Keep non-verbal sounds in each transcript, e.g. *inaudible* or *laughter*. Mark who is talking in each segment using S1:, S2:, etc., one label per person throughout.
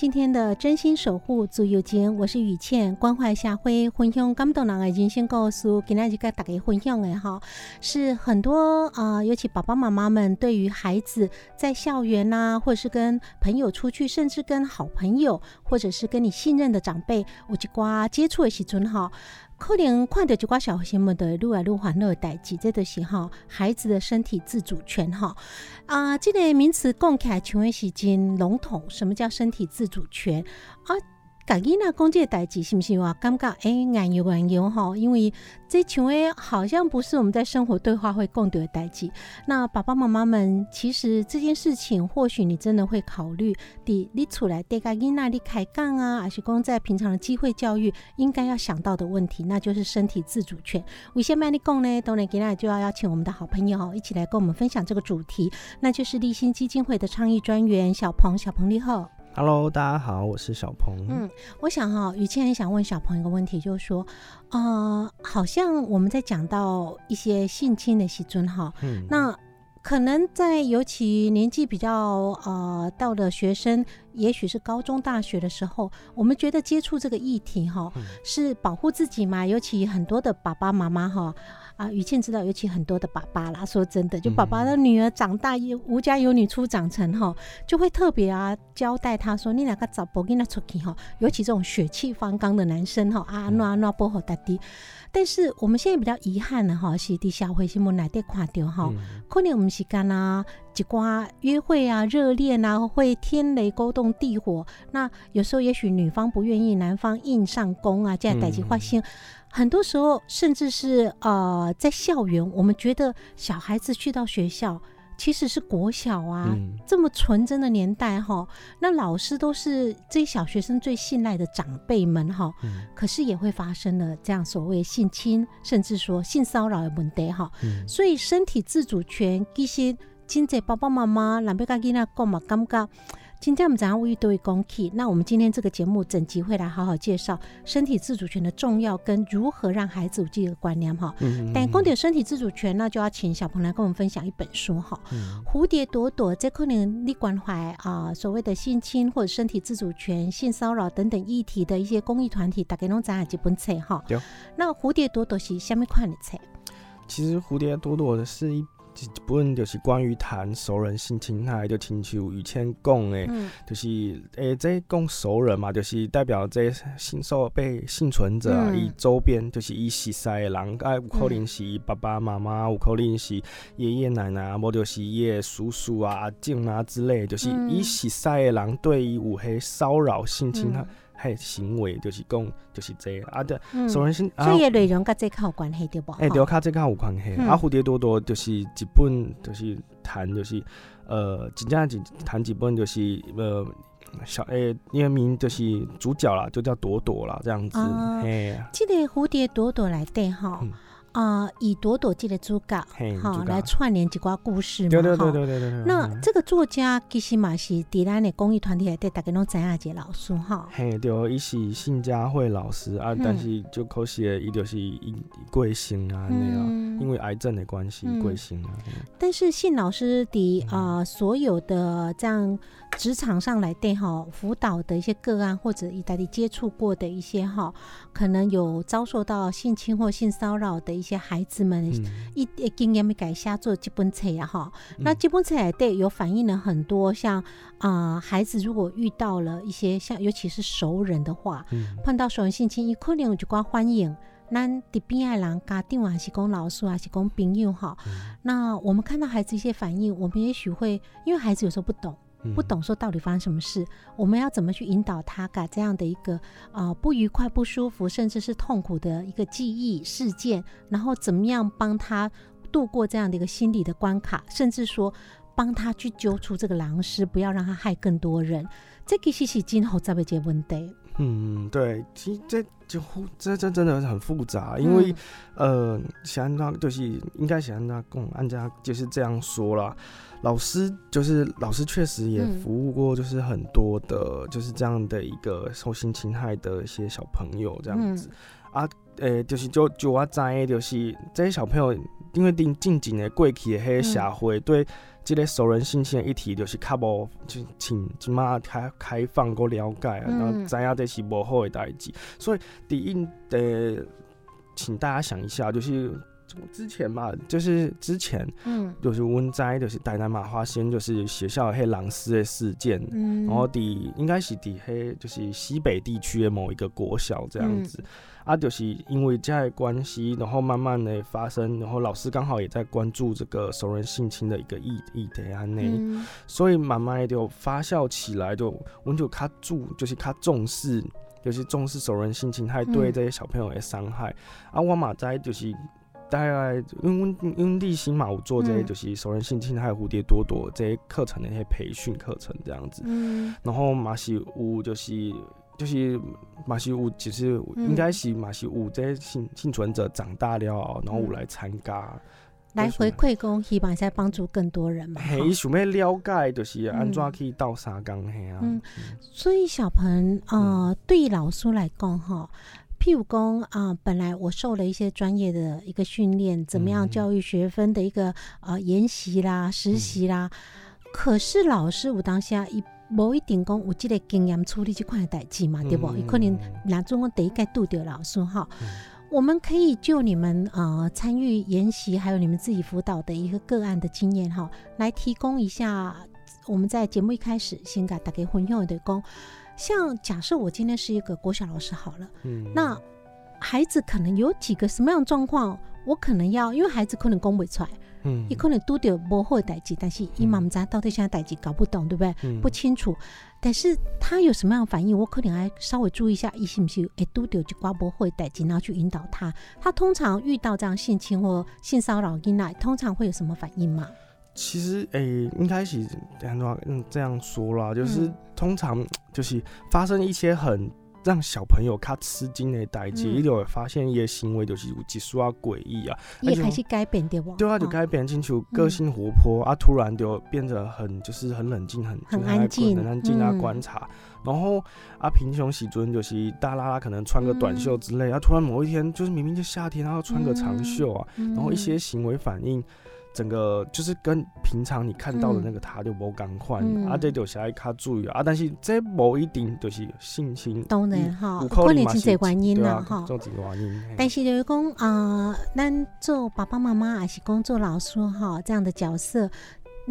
S1: 今天的真心守护自由间，我是雨倩，关怀社会，分享感动人的人生故事。今天就跟大家分享的哈，是很多啊，尤其爸爸妈妈们对于孩子在校园呐，或者是跟朋友出去，甚至跟好朋友，或者是跟你信任的长辈，我就挂接触的时阵哈。可能看到一寡小新闻的愈来愈烦恼的代志，这就是哈孩子的身体自主权哈啊，这个名词讲起来像是真笼统，什么叫身体自主权啊？家己那讲这代志是不是话感觉哎，难有难有哈？因为这像诶好像不是我们在生活对话会共读的代志。那爸爸妈妈们，其实这件事情，或许你真的会考虑，的你出来带家囡那里开杠啊，还是讲在平常的机会教育应该要想到的问题，那就是身体自主权。为什么你讲呢？当然，今天就要邀请我们的好朋友一起来跟我们分享这个主题，那就是立新基金会的倡议专员小鹏。小鹏你好。
S2: Hello，大家好，我是小鹏。
S1: 嗯，我想哈，雨倩很想问小鹏一个问题，就是说，呃，好像我们在讲到一些性侵的时尊哈，嗯，那可能在尤其年纪比较呃到了学生，也许是高中、大学的时候，我们觉得接触这个议题哈，是保护自己嘛，尤其很多的爸爸妈妈哈。啊，雨倩知道，尤其很多的爸爸啦，说真的，就爸爸的女儿长大，有无家有女初长成哈，就会特别啊交代他说，你两个找不跟他出去哈，尤其这种血气方刚的男生哈，啊，那那不好打的。但是我们现在比较遗憾的哈，是地下会新闻来得垮掉哈，可能我们是干啊一寡约会啊、热恋啊，会天雷勾动地火。那有时候也许女方不愿意，男方硬上弓啊，这样代际发生。很多时候，甚至是呃，在校园，我们觉得小孩子去到学校。其实是国小啊，这么纯真的年代哈，那老师都是这些小学生最信赖的长辈们哈，可是也会发生了这样所谓性侵，甚至说性骚扰的问题哈，所以身体自主权，这些亲在爸爸妈妈，南边跟囡仔讲嘛，感觉。今天我们早上无意都会公起，那我们今天这个节目整集会来好好介绍身体自主权的重要跟如何让孩子有这个观念哈。但光点身体自主权，那就要请小鹏来跟我们分享一本书哈。蝴蝶朵朵在可能你关怀啊，所谓的性侵或者身体自主权、性骚扰等等议题的一些公益团体，大概拢咱几本册哈。那蝴蝶朵朵是虾米款的册？
S2: 其实蝴蝶朵朵的是一。一本就是关于谈熟人性侵害，就亲像以前讲的，就是诶，这讲熟人嘛，就是代表这性受被幸存者伊周边，就是伊熟悉的人，啊，有可能是爸爸妈妈，有可能是爷爷奶奶，无就是伊的叔叔啊、阿舅啊之类，就是伊熟悉的人对伊有迄骚扰性侵害。嘿，行为就是讲，就是这啊的，首先是，
S1: 所以内容跟这较有关系对不？
S2: 哎，对，卡这较有关系。啊，蝴蝶多多就是一本，就是谈，就是呃，真正是谈一本，就是呃，小诶，因为名就是主角啦，就叫朵朵啦，这样子。
S1: 嘿，这个蝴蝶朵朵来对哈。啊，以朵朵记的主角好来串联几挂故事嘛，
S2: 对对对对对对。
S1: 那这个作家其实嘛是迪兰的公益团体来对大家拢知影一老师哈。
S2: 嘿，对，伊是信佳慧老师啊，但是就可惜伊就是贵姓啊那样，因为癌症的关系贵姓啊。
S1: 但是信老师的啊，所有的这样职场上来对哈辅导的一些个案，或者以大家接触过的一些哈，可能有遭受到性侵或性骚扰的。一些孩子们一经验没改下做基本册呀哈，那基本册对有反映了很多，像啊孩子如果遇到了一些像尤其是熟人的话，碰到熟人性侵，一可能就挂欢迎，那的边爱人家长还是讲老师还是讲朋友哈，那我们看到孩子一些反应，我们也许会因为孩子有时候不懂。不懂说到底发生什么事，我们要怎么去引导他改这样的一个啊不愉快、不舒服，甚至是痛苦的一个记忆事件，然后怎么样帮他度过这样的一个心理的关卡，甚至说帮他去揪出这个狼师，不要让他害更多人。这个其实今后再被接问题。
S2: 嗯，对，其实这就这这真的很复杂，因为呃，想他就是应该想他跟按家就是这样说啦。老师就是老师，确实也服务过，就是很多的，就是这样的一个受性侵害的一些小朋友这样子。啊，诶，就是就就我知的，就是这些小朋友，因为近近几年过去的迄社会对这个熟人性侵议题，就是较无就请即马开开放过了解啊，然后知影这是无好的代志，所以第一呃，请大家想一下，就是。之前嘛，就是之前，嗯，就是温灾，就是台南马花仙，就是学校黑狼师的事件，嗯，然后底应该是底黑，就是西北地区的某一个国小这样子，啊，就是因为这样的关系，然后慢慢的发生，然后老师刚好也在关注这个熟人性侵的一个议议题啊内，所以慢慢就发酵起来，就我就他注，就是他重视，就是重视熟人性侵害对这些小朋友的伤害，啊，我马在就是。大概因为因为立新嘛，我做这些就是熟人性侵还有蝴蝶多多这些课程的一些培训课程这样子，嗯，然后马西乌就是就是马西屋其实应该是马西屋这些幸幸存者长大了，然后我来参加，
S1: 来回馈工，希望在帮助更多人嘛。
S2: 嘿，想要了解就是安怎去到沙缸嘿啊。嗯，
S1: 所以小鹏啊，对老师来讲哈。譬如讲啊，本来我受了一些专业的一个训练，怎么样教育学分的一个呃研习啦、实习啦，可是老师我当下一无一定讲有这个经验处理这块的代志嘛，对不？有可能拿中国第一个度掉老师哈，我们可以就你们呃参与研习，还有你们自己辅导的一个个案的经验哈，来提供一下。我们在节目一开始先给大家分享的讲。像假设我今天是一个国小老师好了，嗯，那孩子可能有几个什么样的状况，我可能要，因为孩子可能讲不出来，嗯，也可能都得不会代志，但是伊妈妈知到底现在代志搞不懂，对不对？不清楚，但是他有什么样的反应，我可能还稍微注意一下，伊是不是哎都得就刮不会代志，然后去引导他。他通常遇到这样性侵或性骚扰，进来通常会有什么反应吗？
S2: 其实诶，应该是很多嗯这样说啦，就是通常就是发生一些很让小朋友他吃惊的代际，一有发现一些行为就是有几数啊诡异啊，
S1: 也开始改变对不？
S2: 对啊，就改变清楚个性活泼啊，突然就变得很就是很冷静，很
S1: 很安静，
S2: 很安静啊观察，然后啊平胸喜尊就是大拉拉可能穿个短袖之类，啊突然某一天就是明明就夏天，然后穿个长袖啊，然后一些行为反应。整个就是跟平常你看到的那个他就无共款，啊，这就是爱卡注意啊，但是这无一定就是性情，
S1: 当然哈，可能是这原因啦哈，
S2: 这几个原因。
S1: 但是就是讲啊，咱做爸爸妈妈还是工作老师哈，这样的角色。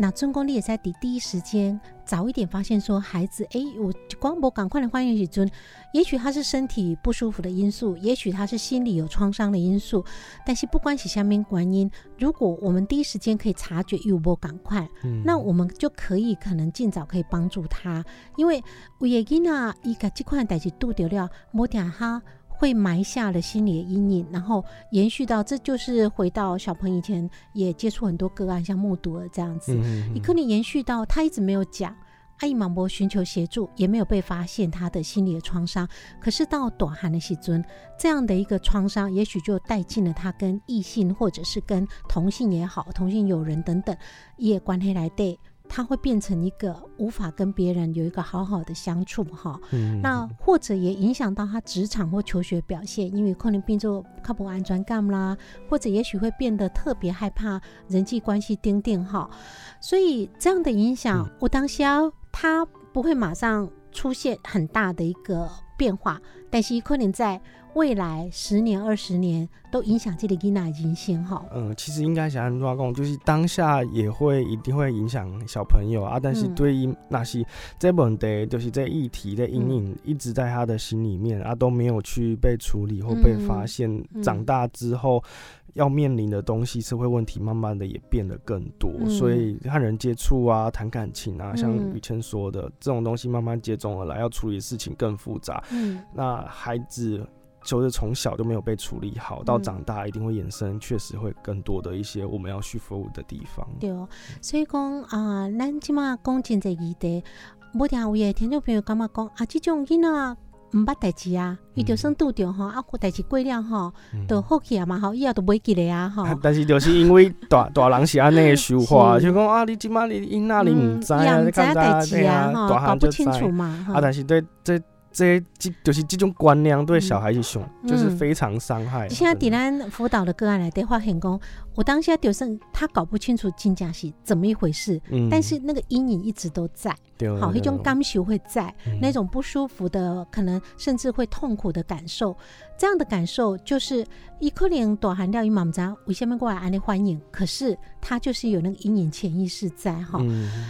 S1: 那中公你也在第第一时间早一点发现说孩子，哎，我光波赶快的欢迎许尊，也许他是身体不舒服的因素，也许他是心理有创伤的因素，但是不管是下面原因，如果我们第一时间可以察觉有无赶快，那我们就可以可能尽早可以帮助他，因为为个囡仔伊个这款代志拄着了，莫点哈。会埋下了心理的阴影，然后延续到，这就是回到小朋友以前也接触很多个案，像目睹了这样子，你可能延续到他一直没有讲，阿姨忙波寻求协助，也没有被发现他的心理的创伤。可是到短寒的时尊，这样的一个创伤，也许就带进了他跟异性或者是跟同性也好，同性友人等等，也关系来对。他会变成一个无法跟别人有一个好好的相处哈，那或者也影响到他职场或求学表现，因为可能变做靠不安全感啦，或者也许会变得特别害怕人际关系钉钉哈，所以这样的影响，我当下他不会马上出现很大的一个变化，但是可能在。未来十年、二十年都影响这个囡仔人生哈。
S2: 嗯，其实应该想安怎讲，就是当下也会一定会影响小朋友啊。但是对于那些这问题，就是这议题的阴影一直在他的心里面啊，都没有去被处理或被发现。长大之后要面临的东西，社会问题慢慢的也变得更多。所以和人接触啊，谈感情啊，像雨谦说的这种东西慢慢接踵而来，要处理的事情更复杂。嗯，那孩子。就是从小就没有被处理好，到长大一定会衍生，确实会更多的一些我们要去服务的地方。
S1: 对哦，所以讲啊，咱即马讲真济议题，无听有诶听众朋友感觉讲啊，这种囡仔毋捌代志啊，伊就算拄着吼，啊，代志过了吼，都好起啊嘛，吼，以后都袂记咧啊，吼。*laughs*
S2: 但是就是因为大 *laughs* 大人是安尼说话，就讲啊，你即马你因那里毋知啊，你干
S1: 代志啊，吼，搞不清楚嘛，
S2: 啊，但是对这。这这就是这种观念对小孩子凶，就是非常伤害。
S1: 现在迪兰辅导的个案来电话很公，我当下就是他搞不清楚金家是怎么一回事，但是那个阴影一直都在。好，一种感受会在那种不舒服的，可能甚至会痛苦的感受。这样的感受就是一颗零短含掉一毛渣，我下面过来安利欢迎。可是他就是有那个阴影潜意识在哈，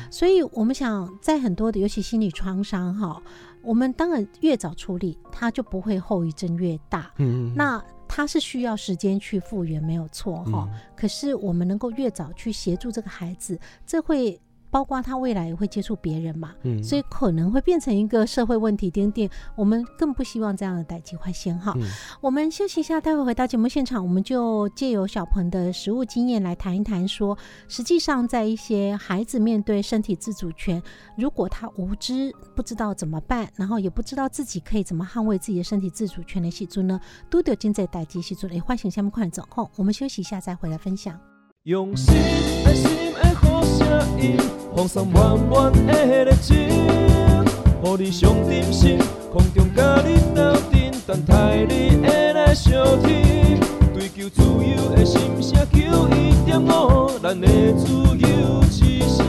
S1: 所以我们想在很多的，尤其心理创伤哈。我们当然越早处理，它就不会后遗症越大。嗯，那它是需要时间去复原，没有错哈。可是我们能够越早去协助这个孩子，这会。包括他未来也会接触别人嘛，嗯所以可能会变成一个社会问题丁丁。我们更不希望这样的代际发现哈。我们休息一下，待会回到节目现场，我们就借由小鹏的实物经验来谈一谈，说实际上在一些孩子面对身体自主权，如果他无知不知道怎么办，然后也不知道自己可以怎么捍卫自己的身体自主权的时阵呢，都得经在代际时阵，诶，唤醒下面快点走后，我们休息一下再回来分享。用心爱心爱好声音。放送满满的热情，予你上点心，空中甲你斗阵，等待你的来相听。追求自由的心声，求一点五，咱的自由之声。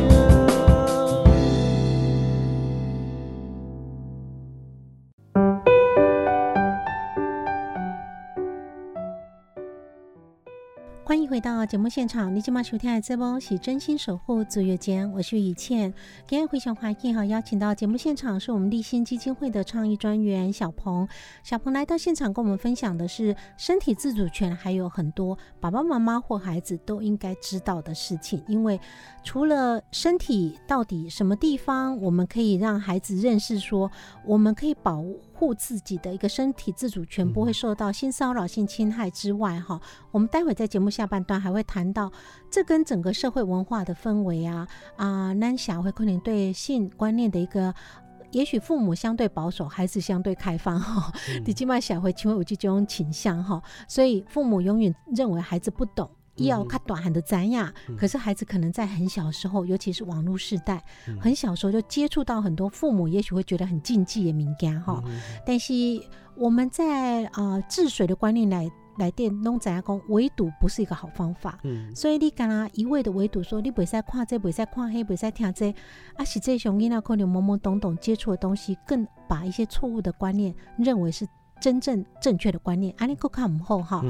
S1: 回到节目现场，你今晚收听的节目是真心守护足月间，我是雨倩。今天非常欢迎哈，邀请到节目现场是我们立新基金会的倡议专员小鹏。小鹏来到现场跟我们分享的是身体自主权，还有很多爸爸妈妈或孩子都应该知道的事情。因为除了身体到底什么地方，我们可以让孩子认识说，我们可以保护自己的一个身体自主权不会受到性骚扰、性侵害之外，哈，我们待会在节目下半段还会谈到，这跟整个社会文化的氛围啊啊，男小会可能对性观念的一个，也许父母相对保守，孩子相对开放，*laughs* 哈，你起码小会因为有这种倾向，哈，所以父母永远认为孩子不懂。要看短喊的咱呀，可是孩子可能在很小的时候，尤其是网络时代，很小时候就接触到很多父母，也许会觉得很禁忌也敏感哈。但是我们在啊治水的观念来来电弄怎样讲，围堵不是一个好方法。嗯，所以你干啦一味的围堵，说你不使看这，不使看黑，不使听这，啊，是这熊囡仔可能懵懵懂懂接触的东西，更把一些错误的观念认为是。真正正确的观念，阿尼克卡姆后哈，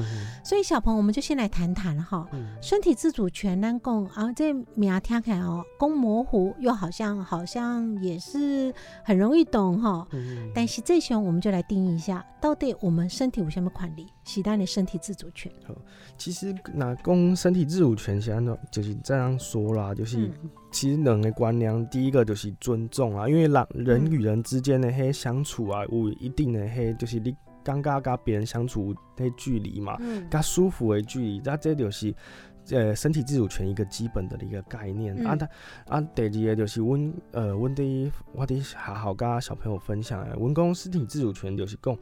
S1: 所以小朋友我们就先来谈谈哈，身体自主权能共啊，这名听起来哦，公模糊又好像好像也是很容易懂哈，但是这时候我们就来定义一下，到底我们身体有什么管理，是咱的身体自主权。
S2: 好其实那公身体自主权，现在就是这样说啦，就是其实人的观念，第一个就是尊重啊，因为人人与人之间的嘿相处啊，有一定的嘿，就是你。尴尬跟别人相处的距离嘛，跟舒服的距离，那这就是呃身体自主权一个基本的一个概念。啊，他啊，第二个就是阮呃，阮伫我伫还好跟小朋友分享诶，阮讲身体自主权就是讲。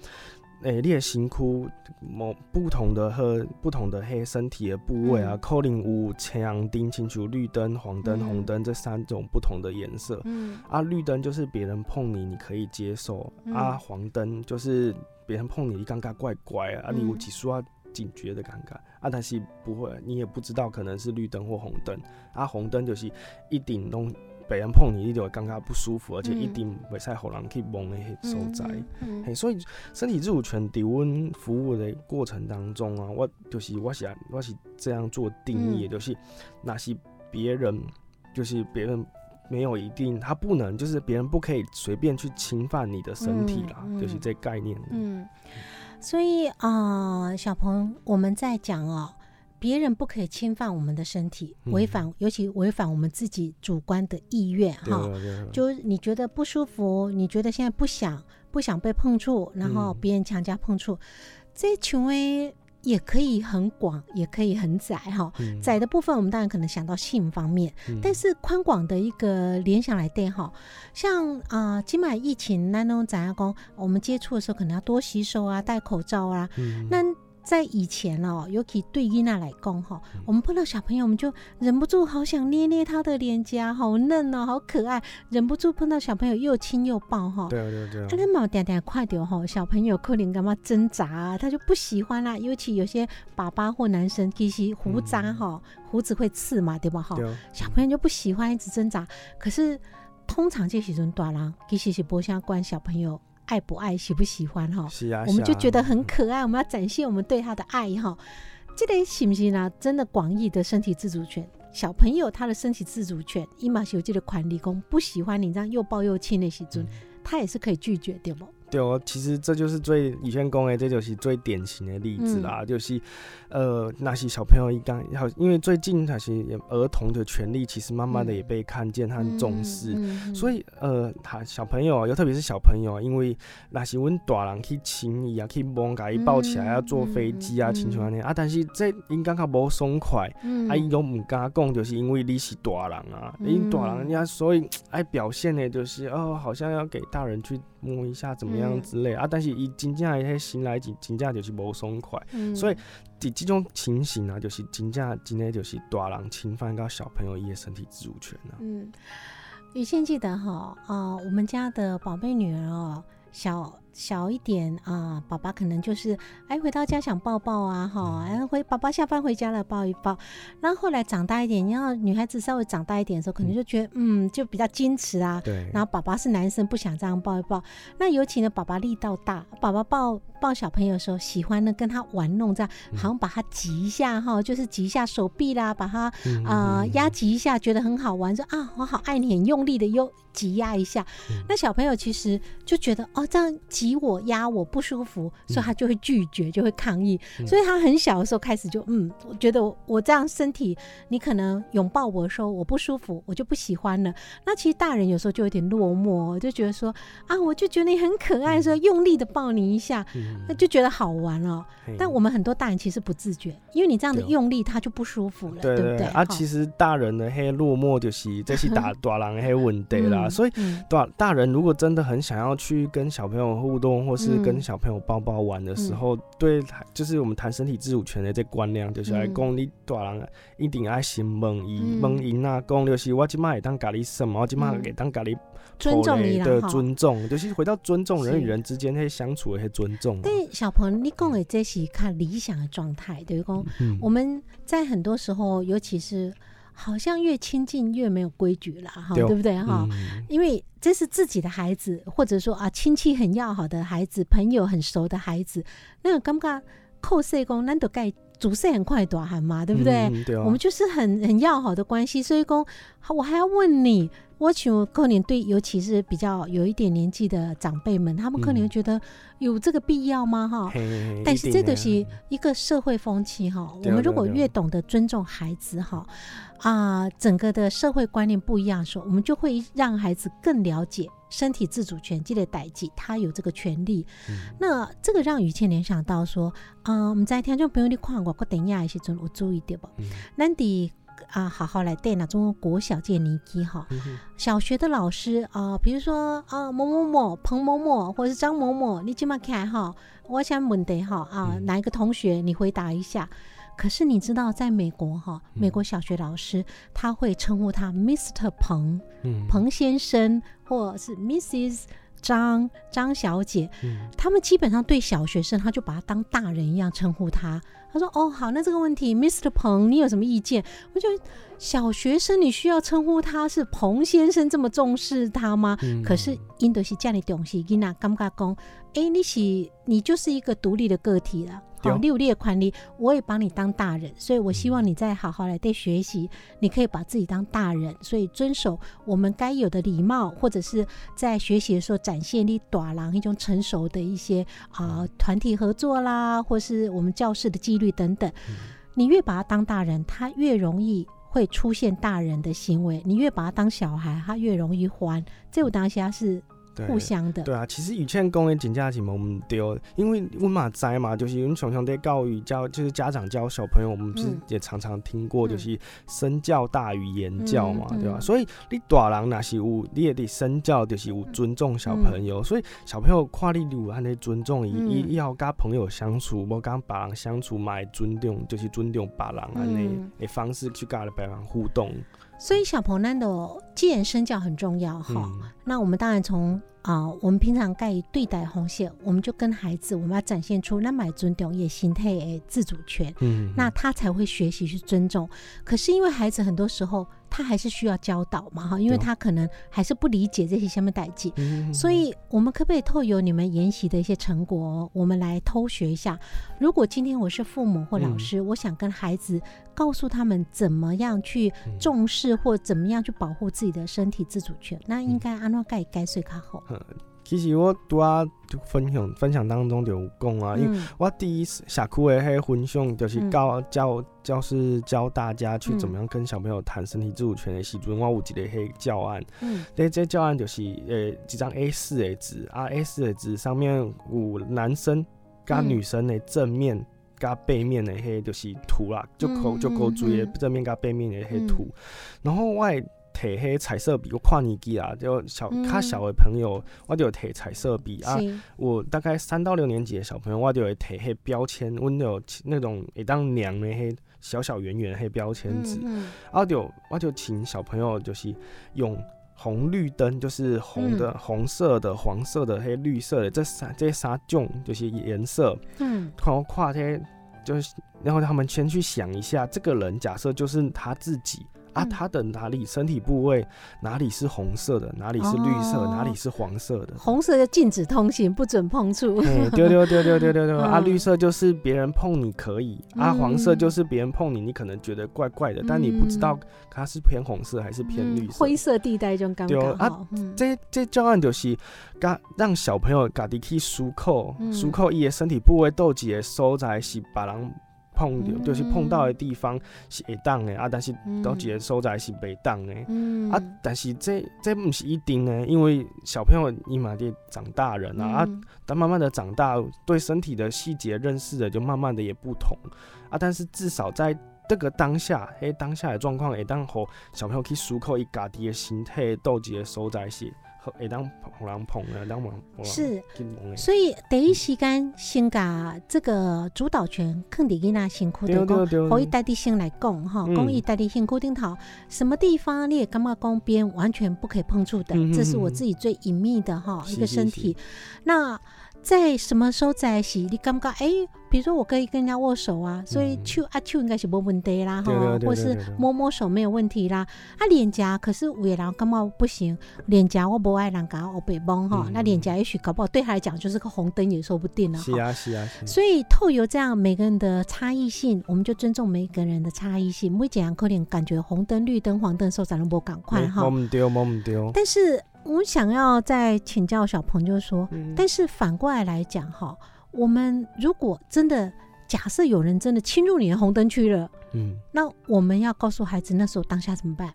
S2: 诶，你的身躯某不同的和不同的黑身体的部位啊，可能有青灯、清楚绿灯、黄灯、红灯这三种不同的颜色。嗯，啊，绿灯就是别人碰你，你可以接受；啊，黄灯就是别人碰你，你尴尬怪怪啊，你有几说要警觉的尴尬啊，但是不会，你也不知道可能是绿灯或红灯。啊，红灯就是一顶拢。别人碰你，你就会感觉不舒服，而且一定袂使互人去摸那些所在。嘿，所以身体自主权伫阮服务的过程当中啊，我就是我是我是这样做定义，就是那些别人就是别人没有一定，他不能就是别人不可以随便去侵犯你的身体啦，就是这概念。
S1: 嗯，所以啊，小鹏，我们在讲哦。别人不可以侵犯我们的身体，违反尤其违反我们自己主观的意愿哈。就你觉得不舒服，你觉得现在不想不想被碰触，然后别人强加碰触，这权威也可以很广，也可以很窄哈。窄的部分我们当然可能想到性方面，但是宽广的一个联想来对哈，像啊，今晚疫情那种怎样讲，我们接触的时候可能要多洗手啊，戴口罩啊，那。在以前哦，尤其对伊娜来讲哈，我们碰到小朋友，我们就忍不住好想捏捏他的脸颊，好嫩哦，好可爱，忍不住碰到小朋友又亲又抱哈。
S2: 对对对。
S1: 他那毛点点快点哈，小朋友可能干嘛挣扎，他就不喜欢啦。尤其有些爸爸或男生其实胡渣哈，胡子会刺嘛，对吧哈？小朋友就不喜欢一直挣扎。可是通常这时阵大人其实是不想管小朋友。爱不爱，喜不喜欢哈？
S2: 是啊，
S1: 我们就觉得很可爱，我们要展现我们对他的爱哈。这个行不行呢？真的广义的身体自主权，小朋友他的身体自主权，伊马修记的款理工不喜欢你这样又抱又亲的时阵，他也是可以拒绝对不？
S2: 对哦，其实这就是最以前讲的，这就是最典型的例子啦。就是，呃，那些小朋友一刚好，因为最近那些儿童的权利，其实慢慢的也被看见和重视。所以，呃，他小朋友，又特别是小朋友，因为那些阮大人去亲伊啊，去摸，甲伊抱起来要坐飞机啊，亲像安尼啊。但是这应感觉无爽快，嗯啊，伊都唔敢讲，就是因为你是大人啊，因大人家所以爱表现的，就是哦，好像要给大人去。摸一下怎么样之类啊？但是伊真正伊迄心来真真正就是无爽快，所以伫这种情形啊，就是真正真的就是大人侵犯到小朋友伊的身体自主权啊。
S1: 嗯，雨倩记得哈啊，我们家的宝贝女儿哦，小。小一点啊，爸爸可能就是哎，回到家想抱抱啊，哈，然后回爸爸下班回家了抱一抱。然后后来长大一点，然后女孩子稍微长大一点的时候，可能就觉得嗯，就比较矜持啊。
S2: 对。
S1: 然后爸爸是男生，不想这样抱一抱。那尤其呢，爸爸力道大，爸爸抱抱小朋友的时候，喜欢呢跟他玩弄这样，好像把他挤一下哈，就是挤一下手臂啦，把他啊压挤一下，觉得很好玩，说啊我好爱你，很用力的又挤压一下。那小朋友其实就觉得哦这样挤。我压我不舒服，所以他就会拒绝，就会抗议。所以他很小的时候开始就嗯，我觉得我这样身体，你可能拥抱我的时候我不舒服，我就不喜欢了。那其实大人有时候就有点落寞，就觉得说啊，我就觉得你很可爱，说用力的抱你一下，那就觉得好玩了。但我们很多大人其实不自觉，因为你这样的用力，他就不舒服了，对不对？
S2: 啊，其实大人的黑落寞就是这是大大人黑问题啦。所以大大人如果真的很想要去跟小朋友互动，或是跟小朋友抱抱玩的时候，对，就是我们谈身体自主权的这观念，就是来讲你大人一定爱先问伊，问伊那讲就是我今麦会当家里什么，我今麦会当家里
S1: 尊重你
S2: 的尊重，就是回到尊重人与人之间那些相处的些尊重。
S1: 对小朋友，你讲的这是看理想的状态，对不？我们在很多时候，尤其是。好像越亲近越没有规矩了，哈，对不对哈？因为这是自己的孩子，或者说啊，亲戚很要好的孩子，朋友很熟的孩子，那个尴尬扣社工，难得盖主事很快短喊嘛，对不对？我们就是很很要好的关系，所以公，我还要问你。我想可能对，尤其是比较有一点年纪的长辈们，他们可能会觉得有这个必要吗？哈，但是这都是一个社会风气哈。我们如果越懂得尊重孩子哈，啊，整个的社会观念不一样的时候，我们就会让孩子更了解。身体自主权，记得代际，他有这个权利。那这个让于倩联想到说，嗯，我们在听众朋友你看我，我等一下一些准我注意点不？咱得啊，好好来对那中国小界年纪哈，小学的老师啊，比如说啊，某某某、彭某某或者是张某某，你今么看哈？我想问的哈啊，哪一个同学？你回答一下。可是你知道，在美国哈，美国小学老师他会称呼他 Mr. 彭，彭先生，或是 Mrs. 张张小姐，他们基本上对小学生，他就把他当大人一样称呼他。他说：“哦，好，那这个问题，Mr. 彭，你有什么意见？”我觉得小学生你需要称呼他是彭先生，这么重视他吗？可是因都是这样的东西，伊那尴尬讲，哎，你是你就是一个独立的个体了。好，六列宽力，我也把你当大人，所以我希望你再好好来对学习，你可以把自己当大人，所以遵守我们该有的礼貌，或者是在学习的时候展现你短廊一种成熟的一些啊团体合作啦，或是我们教室的纪律等等。你越把他当大人，他越容易会出现大人的行为；你越把他当小孩，他越容易还。这我当下是。互相的，
S2: 对啊，其实以前讲的真正是我们丢，因为我嘛知嘛，就是我们常常在教育教，就是家长教小朋友，我们是也常常听过，就是身教大于言教嘛，对吧？所以你大人那是有，你也得身教，就是有尊重小朋友，所以小朋友跨你有安尼尊重，伊伊要跟朋友相处，无跟别人相处，买尊重，就是尊重别人安尼的方式去跟别人互动。
S1: 所以小朋友的既然身教很重要哈，那我们当然从啊，我们平常该对待红线，我们就跟孩子，我们要展现出那买尊重也心态诶自主权，嗯，那他才会学习去尊重。可是因为孩子很多时候。他还是需要教导嘛哈，因为他可能还是不理解这些下面代际，所以我们可不可以透由你们研习的一些成果，我们来偷学一下？如果今天我是父母或老师，我想跟孩子告诉他们怎么样去重视或怎么样去保护自己的身体自主权，那应该安诺盖该睡卡好？*laughs*
S2: 其实我拄啊分享分享当中就有讲啊，因为我第一次下课的迄分享就是教教教师教大家去怎么样跟小朋友谈身体自主权的时阵，我有一个迄教案，嗯，这这教案就是呃几张 A 四的纸啊，A 四的纸上面有男生加女生的正面加背面的迄就是图啦，就可就可注意正面加背面的迄图，然后我。摕迄彩色笔，我跨年纪啊，就小较小的朋友，我就摕彩色笔啊。我大概三到六年级的小朋友，我就会摕迄标签，我有那种会当量的迄小小圆圆迄标签纸。啊，就我就请小朋友就是用红绿灯，就是红的、红色的、黄色的、黑绿色的这三这三种就是颜色。嗯，然后跨些就是，然后他们先去想一下，这个人假设就是他自己。啊，他的哪里身体部位哪里是红色的，哪里是绿色，哪里是黄色的？
S1: 红色就禁止通行，不准碰触。
S2: 丢丢丢丢丢丢丢啊！*laughs* 绿色就是别人碰你可以，啊，黄色就是别人碰你，你可能觉得怪怪的，但你不知道它是偏红色还是偏绿色。
S1: 灰色地带就刚刚
S2: 好。这这教案就是刚让小朋友家己去输扣，输扣伊的身体部位都几个所在是别人。碰到就是碰到的地方是会当的啊，但是都几个所在是袂当的啊。但是这这不是一定的，因为小朋友伊嘛得长大人啊，啊，但慢慢的长大，对身体的细节认识的就慢慢的也不同啊。但是至少在这个当下，嘿，当下的状况会当和小朋友去思考伊家己的身体到几个所在是。会当互人捧的，当碰
S1: 是，所以第一时间先把这个主导权肯定给那辛苦的讲，可以代替性来讲哈，公益代替性固定好，什么地方你也干嘛光边完全不可以碰触的，这是我自己最隐秘的哈一个身体。那在什么时候在一起，你感觉哎，比如说我可以跟人家握手啊，所以手啊手应该是没问题啦哈，或是摸摸手没有问题啦。啊脸颊可是有的人感冒不行，脸颊我不爱人家我被蒙哈，那脸颊也许搞不好对他来讲就是个红灯也说不定了。
S2: 是啊是啊。
S1: 所以透由这样每个人的差异性，我们就尊重每个人的差异性。每怎样可能感觉红灯、绿灯、黄灯时候才能不赶快哈。
S2: 摸唔丢摸唔丢。
S1: 但是我想要再请教小朋友说，但是反过来来讲哈。我们如果真的假设有人真的侵入你的红灯区了，嗯，那我们要告诉孩子那时候当下怎么办？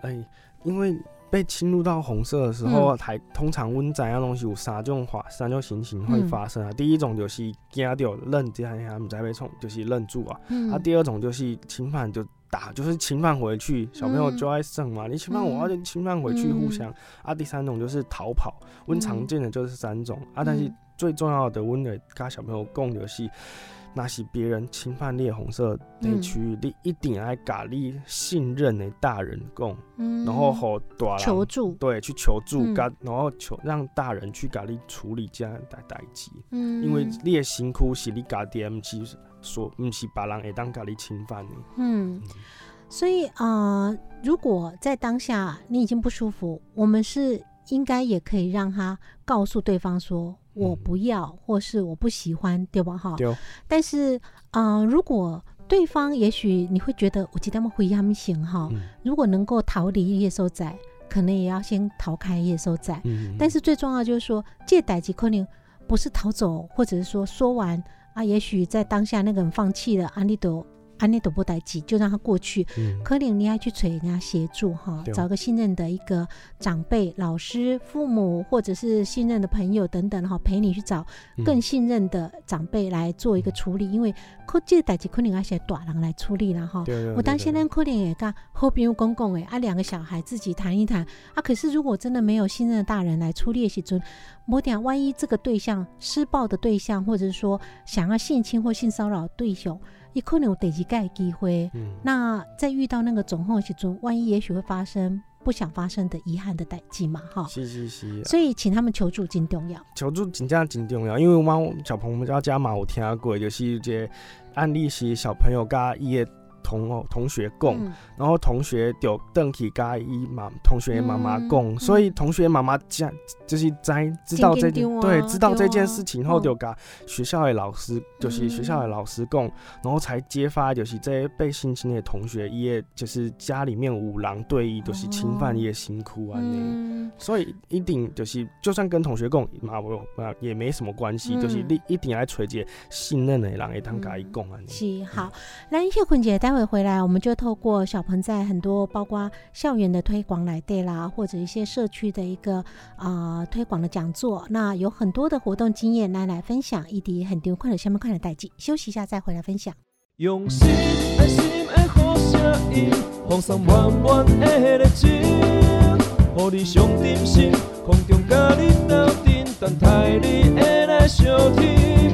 S2: 哎，因为被侵入到红色的时候，还通常温怎样东西有三种话三种情形会发生啊。第一种就是惊掉愣，这样下唔知被冲，就是愣住啊。嗯啊，第二种就是侵犯就打，就是侵犯回去，小朋友就爱胜嘛。你侵犯我，就侵犯回去，互相。啊，第三种就是逃跑，温常见的就是三种啊，但是。最重要的，温的跟小朋友共游戏，那是别人侵犯烈红色地区，你一定要咖喱信任的大人共，然后和大
S1: 求助，
S2: 对，去求助，咖，然后求让大人去咖喱处理这样的代志，嗯，因为你的辛苦是你家己，唔是说不是别人会当咖喱侵犯的，
S1: 嗯，所以啊，如果在当下你已经不舒服，我们是应该也可以让他告诉对方说。我不要，或是我不喜欢，对吧？哈。但是，啊，如果对方也许你会觉得我记得他们会他们行哈，如果能够逃离野兽仔，可能也要先逃开野兽仔。嗯。但是最重要就是说，借逮及可能不是逃走，或者是说说完啊，也许在当下那个人放弃了，安利都。安内都不代志，就让他过去。可能你要去催人家协助哈，找个信任的一个长辈、老师、父母，或者是信任的朋友等等哈，陪你去找更信任的长辈来做一个处理。因为可这个代志可能要些大人来处理了哈。我当现在可能也跟后边有公公诶，啊两个小孩自己谈一谈啊。可是如果真的没有信任的大人来处理时阵，某点万一这个对象施暴的对象，或者是说想要性侵或性骚扰对象。也可能有第几盖机会，那在遇到那个总后时中，万一也许会发生不想发生的遗憾的代际嘛，哈。
S2: 是是是。
S1: 所以请他们求助真重要。
S2: 求助真正真重要，因为我们小朋友家嘛有听过，就是这案例是小朋友家伊个。同哦同学共，然后同学就邓启加一妈，同学妈妈供，所以同学妈妈家就是在知道这件对知道这件事情后，就跟学校的老师就是学校的老师供，然后才揭发就是这被性侵的同学，也就是家里面五郎对伊，就是侵犯也辛苦啊那，所以一定就是就算跟同学供嘛，我也没什么关系，就是你一定要垂结信任的人会当加一共啊。
S1: 是好，来谢坤姐待。会回来，我们就透过小鹏在很多包括校园的推广来对啦，或者一些社区的一个啊推广的讲座，那有很多的活动经验来来分享，一滴很丢快的下面快的代际，休息一下再回来分享。用心爱心的好声音，放松满满的热情，予你上点心，空中甲你斗阵，等待你的来相听。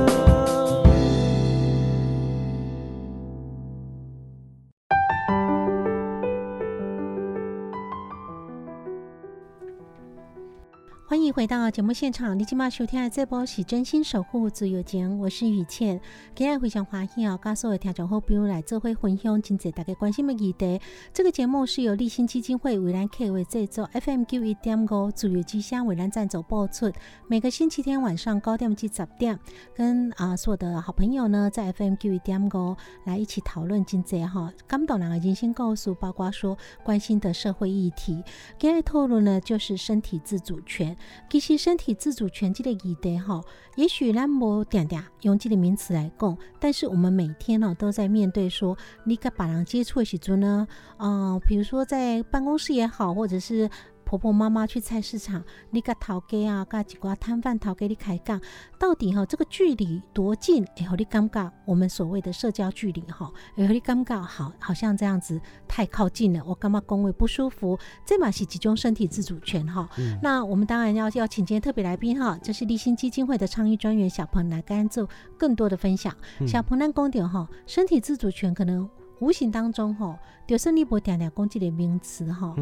S1: 欢迎回到节目现场，你今晚收听的这波是真心守护自由节我是雨倩。今日非常欢喜哦，告诉我听众好朋友来做会分享，今日大家关心的议题。这个节目是由立新基金会为咱 K 为制作，FM 九一点五自由之声为咱赞助播出。每个星期天晚上九点至十点，跟啊所有的好朋友呢，在 FM 九一点五来一起讨论今日哈，感动人的人心告诉，包括说关心的社会议题。今日讨论呢，就是身体自主权。其实身体自主权这个议题哈，也许咱无定定用这个名词来讲，但是我们每天呢都在面对说，你跟别人接触的时阵呢，啊，比如说在办公室也好，或者是。婆婆妈妈去菜市场，你甲头家啊，甲几寡摊贩头家你开讲，到底哈这个距离多近？哎，你感觉我们所谓的社交距离哈，哎，你感觉好，好像这样子太靠近了，我干嘛工位不舒服？这嘛是集中身体自主权哈。那我们当然要要请今天特别来宾哈，这是立新基金会的倡议专员小鹏来跟做更多的分享。小鹏，咱讲点哈，身体自主权可能。无形当中哈，就生理波点点攻击的名词哈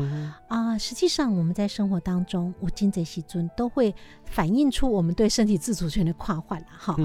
S1: 啊，实际上我们在生活当中，我今这些尊都会反映出我们对身体自主权的跨换了哈。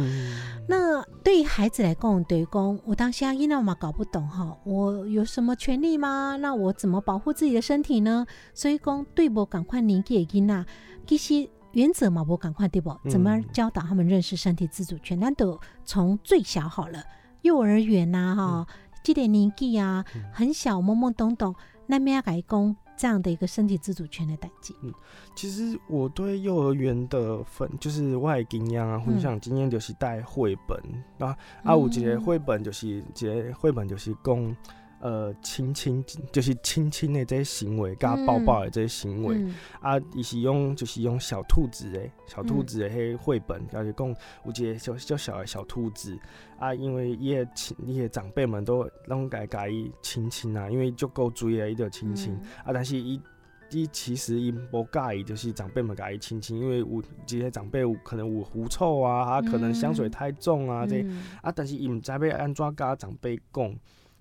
S1: 那对于孩子来讲，对公，我当下因为嘛搞不懂哈，我有什么权利吗？那我怎么保护自己的身体呢？所以公对不赶快年纪的囡仔，其实原则嘛不赶快对不？怎么教导他们认识身体自主权？那都从最小好了。幼儿园呐，哈，这点年纪啊，很小，懵懵懂懂，那边要改工这样的一个身体自主权的代际。
S2: 嗯，其实我对幼儿园的分，就是外经验啊，分享经验就是带绘本啊，啊，有一个绘本就是一个绘本就是讲。呃，亲亲就是亲亲的这些行为，加抱抱的这些行为。啊，伊是用就是用小兔子的小兔子的迄绘本，而且讲有一个小小小的小兔子。啊，因为伊的亲伊的长辈们都拢该甲伊亲亲啊，因为足够追啊，伊就亲亲。啊，但是伊伊其实伊无介意，就是长辈们甲伊亲亲，因为有这些长辈有可能有狐臭啊，啊，可能香水太重啊这。啊，但是伊毋知要安怎甲长辈讲。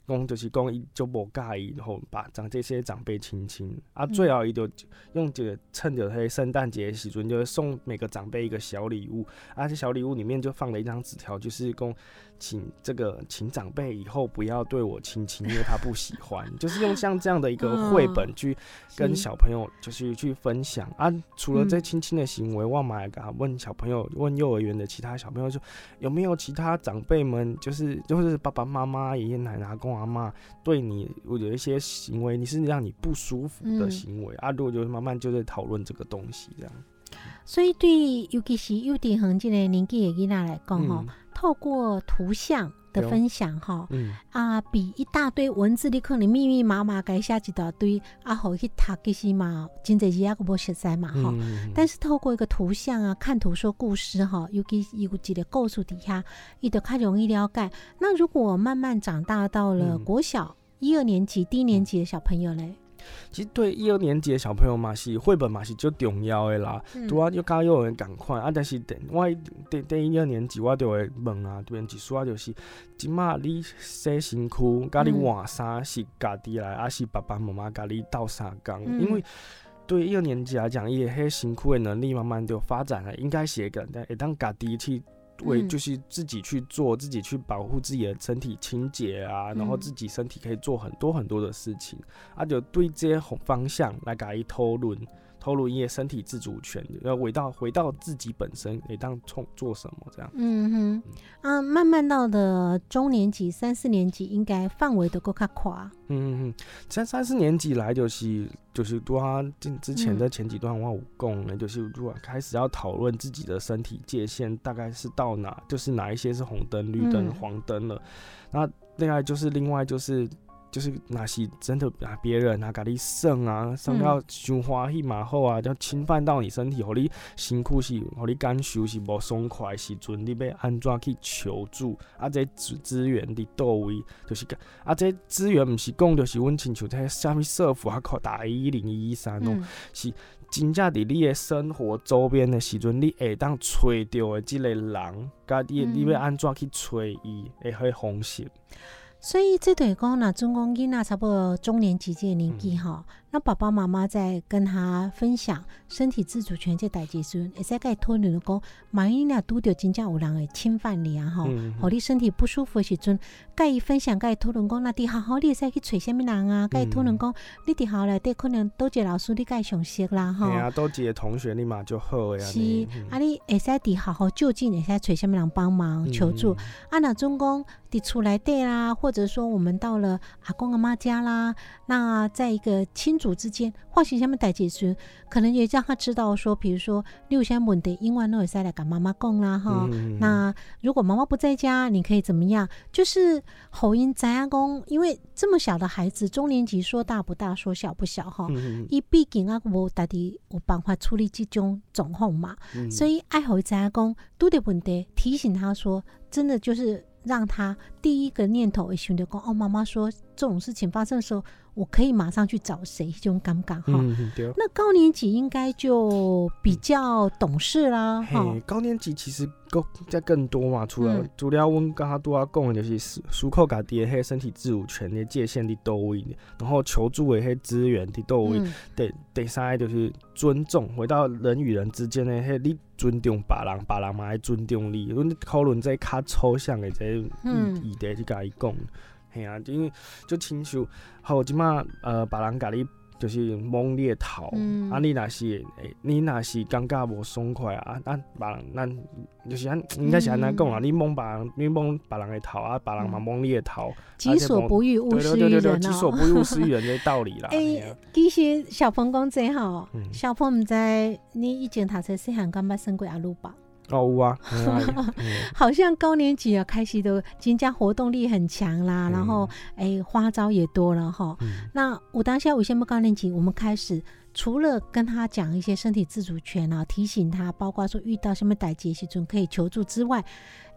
S2: 讲就是讲，伊就无介意，然后把长这些长辈亲亲啊，最后伊就用这个趁着迄圣诞节时阵，就送每个长辈一个小礼物，啊，这小礼物里面就放了一张纸条，就是讲。请这个请长辈以后不要对我亲亲，因为他不喜欢。就是用像这样的一个绘本去跟小朋友就是去分享啊。除了这亲亲的行为，我买个问小朋友，问幼儿园的其他小朋友说，有没有其他长辈们，就是就是爸爸妈妈、爷爷奶奶、公阿妈对你有一些行为，你是让你不舒服的行为啊？如果就是慢慢就在讨论这个东西这样。
S1: 所以对，尤其是有点恒这个年纪的囡仔来讲哈。透过图像的分享，哈，啊，比一大堆文字你可能密密麻麻改写一大堆，啊，好去读其实嘛，真侪字啊个无实在嘛，哈。但是透过一个图像啊，看图说故事，哈，尤其有几个构述底下，伊就较容易了解。那如果慢慢长大到了国小一二年级、低年级的小朋友嘞？
S2: 其实对一二年级的小朋友嘛，是绘本嘛是最重要的啦。拄啊要教幼儿园赶快啊，但是等我第第一二年级我就会问啊，对，一说就是，即马你洗身躯，甲你换衫是家己来，还是爸爸妈妈甲你斗相共？因为对一二年级来讲，伊迄身躯的能力慢慢就发展了，应该是个，但会当家己去。为就是自己去做，自己去保护自己的身体清洁啊，然后自己身体可以做很多很多的事情，啊，就对这些方向来加以讨论。透露一些身体自主权，要回到回到自己本身，你当从做什么这样？
S1: 嗯哼，啊，慢慢到的中年级、三四年级，应该范围都够较宽。
S2: 嗯嗯嗯，像三四年级来就是就是多之之前的前几段话武功呢，就是如果开始要讨论自己的身体界限，大概是到哪，就是哪一些是红灯、绿灯、黄灯了。那另外就是另外就是。就是那是真的啊，别人啊，甲你耍啊，耍到伤欢喜嘛好啊，就侵犯到你身体，互你辛苦是，互你感受是无爽快时阵，你要安怎去求助？啊，这资资源伫倒位，就是啊，这资源毋是讲，就是阮亲像在虾米社福啊，靠打一零一三哦，是真正伫你的生活周边的时阵，你会当揣到的即个人，甲你你要安怎去找伊会迄方式。
S1: 所以这对讲呢，中公囡仔差不多中年级这年纪哈。那爸爸妈妈在跟他分享身体自主权这代志时，会使甲伊讨论讲，万一你拄着真正有人会侵犯你啊吼，互你身体不舒服的时阵，甲伊分享，甲伊讨论讲，那伫好好你会使去找什么人啊？甲伊讨论讲，你伫学校内底可能多个老师你甲伊相识啦吼。
S2: 对啊，多几个同学你嘛就好呀。
S1: 是，啊你会使伫好好就近会使找什么人帮忙求助？啊那中公伫厝内底啦，或者说我们到了阿公阿妈家啦，那在一个亲。组之间，唤醒下面代解说，可能也让他知道说，比如说六千问题英文诺尔塞来跟妈妈讲啦哈。那如果妈妈不在家，你可以怎么样？就是吼音怎样讲？因为这么小的孩子，中年级说大不大，说小不小哈。一毕竟啊，我到底有办法处理这种状况嘛。所以爱好怎样讲，都得问题提醒他说，真的就是让他第一个念头会想到讲哦，妈妈说这种事情发生的时候。我可以马上去找谁，这种尴尬哈。那高年级应该就比较懂事啦，哈。
S2: 高年级其实更在更多嘛，除了除了我刚刚多要讲的就是舒舒克家己的迄身体自主权的界限伫到位，然后求助的迄资源伫到位。第第三个就是尊重，回到人与人之间的迄你尊重别人，别人嘛爱尊重你。阮讨论这较抽象的这议议题去甲伊讲。嘿啊，因为就亲像，好即马呃，别人甲你就是蒙你头，啊，你若是，你若是感觉无爽快啊，啊别人咱就是安，应该是安尼讲啊，你蒙别人，你蒙别人的头啊，别人嘛蒙你的头，
S1: 己所不欲，勿施于人
S2: 哦。己所不欲，勿施于人的道理啦。*laughs*
S1: 诶，其实小鹏讲真好，小鹏毋知你以前读册细汉敢捌升过阿鲁巴？
S2: 哦，有 *laughs* 啊，
S1: 好像高年级啊，开始都增加活动力很强啦，然后哎，花招也多了哈。那我当下我先不高年级，我们开始除了跟他讲一些身体自主权啊，提醒他，包括说遇到什么歹劫时准可以求助之外。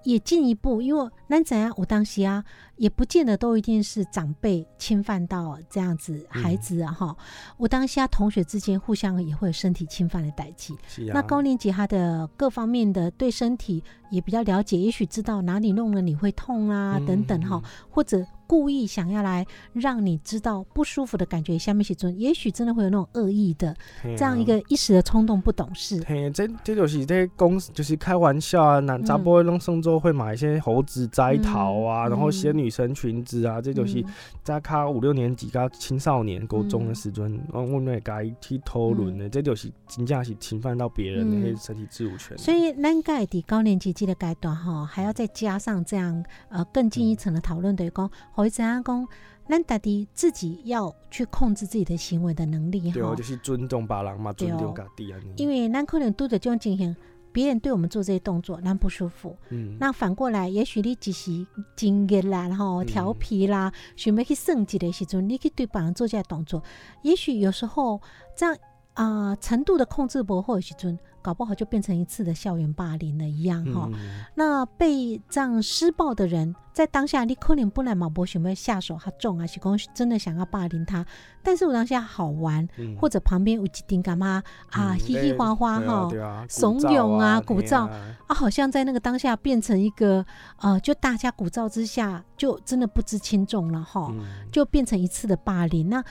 S1: 也进一步，因为男仔啊，我当时啊，也不见得都一定是长辈侵犯到这样子孩子啊哈。我当下同学之间互相也会有身体侵犯的代际。那高年级他的各方面的对身体也比较了解，也许知道哪里弄了你会痛啊等等哈，或者。故意想要来让你知道不舒服的感觉，下面写中，也许真的会有那种恶意的这样一个一时的冲动，不懂事。
S2: 嘿，这这就是在公就是开玩笑啊，男杂波弄送之后会买一些猴子摘桃啊，然后掀女生裙子啊，这就是在卡五六年级、加青少年、高中的时阵，我我们该去讨论的，这就是真正是侵犯到别人的身体自主权。
S1: 所以，咱该的高年级这个阶段哈，还要再加上这样呃更进一层的讨论，对讲。或者阿公，咱大弟自己要去控制自己的行为的能力哈。
S2: 对，就是尊重别人嘛，尊重家己啊。
S1: 因为咱可能都在这种情形，别人对我们做这些动作，咱不舒服。嗯。那反过来，也许你只是经验啦，然后调皮啦，想要去升级的时阵，你去对别人做这些动作，也许有时候这样啊程度的控制不好的时阵。搞不好就变成一次的校园霸凌了一样哈。那被这样施暴的人，在当下你可能不来毛博想要下手他重啊，是讲真的想要霸凌他。但是我当下好玩，或者旁边有几丁干嘛啊，嘻嘻花花哈，怂恿啊，鼓噪啊，好像在那个当下变成一个呃，就大家鼓噪之下，就真的不知轻重了哈，就变成一次的霸凌那。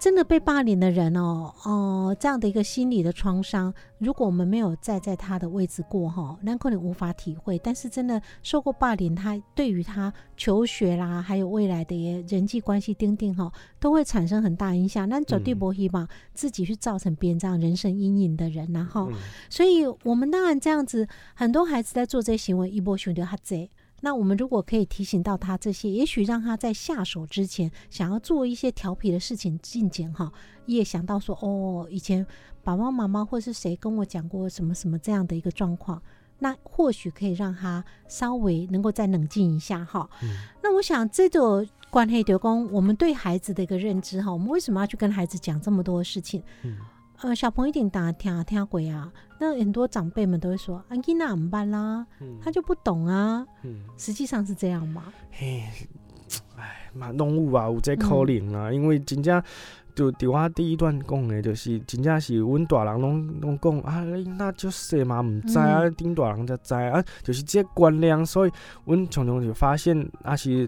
S1: 真的被霸凌的人哦，哦，这样的一个心理的创伤，如果我们没有站在他的位置过哈，那可能无法体会。但是真的受过霸凌，他对于他求学啦，还有未来的人际关系钉钉哈，都会产生很大影响。那走对不希望自己去造成别人这样人生阴影的人，然后，所以我们当然这样子，很多孩子在做这些行为，一波兄弟他贼。那我们如果可以提醒到他这些，也许让他在下手之前想要做一些调皮的事情，进前哈，也想到说哦，以前爸爸妈妈或是谁跟我讲过什么什么这样的一个状况，那或许可以让他稍微能够再冷静一下哈。那我想这种关黑德公，我们对孩子的一个认知哈，我们为什么要去跟孩子讲这么多事情？呃，小朋友一定打听啊，听鬼啊。那很多长辈们都会说：“啊，囡娜怎么办啦？”他就不懂啊。嗯，实际上是这样吗？嘿，
S2: 哎，嘛动物啊，有这可能啊。因为真正就伫我第一段讲的，就是真正是阮大人拢拢讲啊，那就细嘛毋知啊，顶大人才知啊。就是这观念，所以阮常常就发现，啊是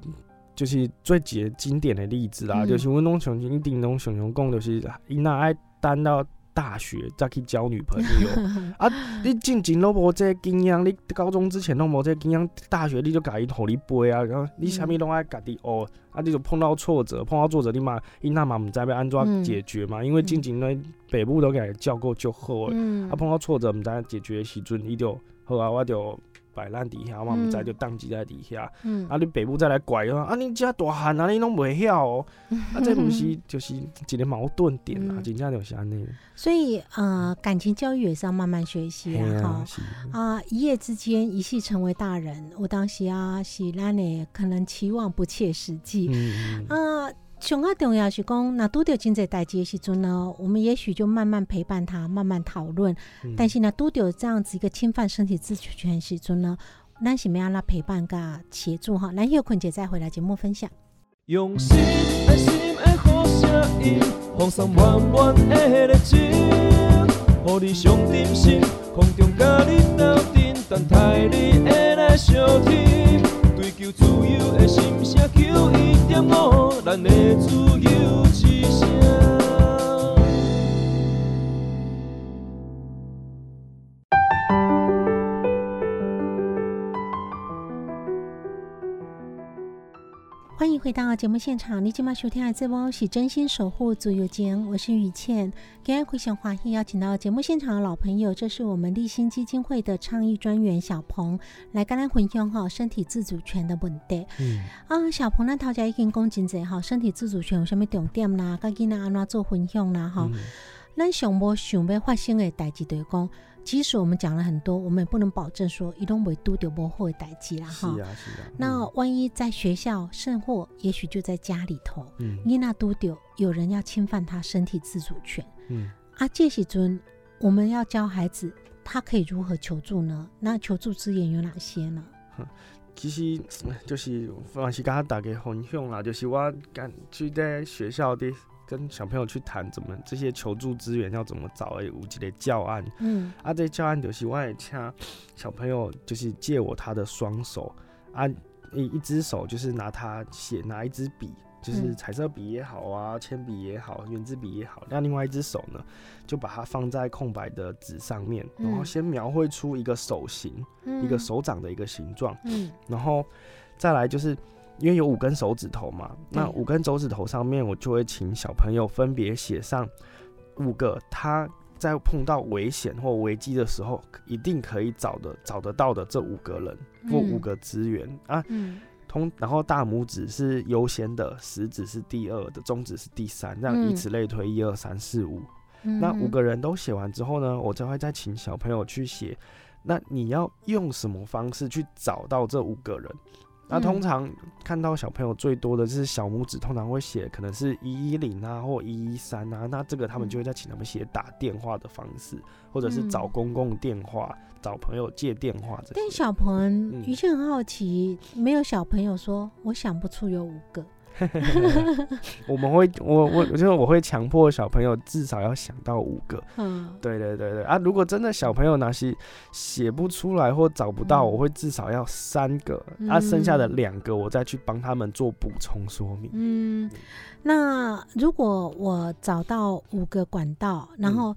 S2: 就是最几个经典的例子啦，就是阮拢常常一定拢常常讲，就是伊那爱等到。大学再去交女朋友 *laughs* 啊！你进前都无这经验，你高中之前都无这经验，大学你就家己互你背啊！然后你啥物拢爱家己学，啊！你就碰到挫折，碰到挫折你嘛，伊那嘛毋知要安怎解决嘛？因为进前咧北部都给教过就好诶，啊碰到挫折毋知解决时阵，伊就好啊，我就。摆烂底下，嘛毋知就宕机在底下。嗯，啊，你北部再来拐啊，啊，你遮大汉啊，你拢袂晓哦。*laughs* 啊，这毋是就是一个矛盾点啊，真正就是安尼。
S1: 所以呃，感情教育也是要慢慢学习啊。啊，一夜之间一夕成为大人，我当时啊是咱的可能期望不切实际。嗯啊。上啊重要是讲，那拄着真济代志的时阵呢，我们也许就慢慢陪伴他，慢慢讨论。但是呢，拄着这样子一个侵犯身体自主权时阵呢，咱是要拉陪伴甲协助哈。咱有坤姐再回来节目分享。用心心爱爱
S3: 声音，放送满满的热情，予你上点心，空中甲你斗阵，等待你的来相听。求自由的心声，求一点五，咱的自由。
S1: 回到节目现场，你今晚收听的这波是真心守护足有间，我是雨倩。今天非常欢迎邀请到节目现场的老朋友，这是我们立新基金会的倡议专员小鹏，来跟咱分享哈身体自主权的问题。嗯啊，小鹏呢，头家已经讲真济哈，身体自主权有什么重点啦？跟囡仔安怎做分享啦？哈，咱想无想要发生的代志，就是讲。即使我们讲了很多，我们也不能保证说一动为都丢不会代际啦
S2: 哈。是啊，是啊。
S1: 那万一在学校，甚或也许就在家里头，嗯，你那都丢，有人要侵犯他身体自主权，嗯，啊，这时尊，我们要教孩子，他可以如何求助呢？那求助资源有哪些呢？
S2: 其实就是，凡是跟他打给分享啦，就是我敢去在学校的。跟小朋友去谈怎么这些求助资源要怎么找诶，有几类教案。嗯，啊，这教案就是我也请小朋友就是借我他的双手啊，一一只手就是拿他写，拿一支笔，就是彩色笔也好啊，铅笔也好，圆珠笔也好。那另外一只手呢，就把它放在空白的纸上面，然后先描绘出一个手型，一个手掌的一个形状。嗯，然后再来就是。因为有五根手指头嘛，那五根手指头上面，我就会请小朋友分别写上五个他在碰到危险或危机的时候，一定可以找的找得到的这五个人或五个资源啊。通，然后大拇指是优先的，食指是第二的，中指是第三，这样以此类推，一二三四五。那五个人都写完之后呢，我就会再请小朋友去写，那你要用什么方式去找到这五个人？那通常看到小朋友最多的就是小拇指，通常会写可能是一一零啊，或一一三啊。那这个他们就会在请他们写打电话的方式，或者是找公共电话、找朋友借电话。
S1: 但小朋友于是很好奇，没有小朋友说我想不出有五个。*laughs*
S2: 我们会，我我我觉得我会强迫小朋友至少要想到五个。嗯，对对对对啊！如果真的小朋友哪些写不出来或找不到，我会至少要三个，啊，剩下的两个我再去帮他们做补充说明。
S1: 嗯，那如果我找到五个管道，然后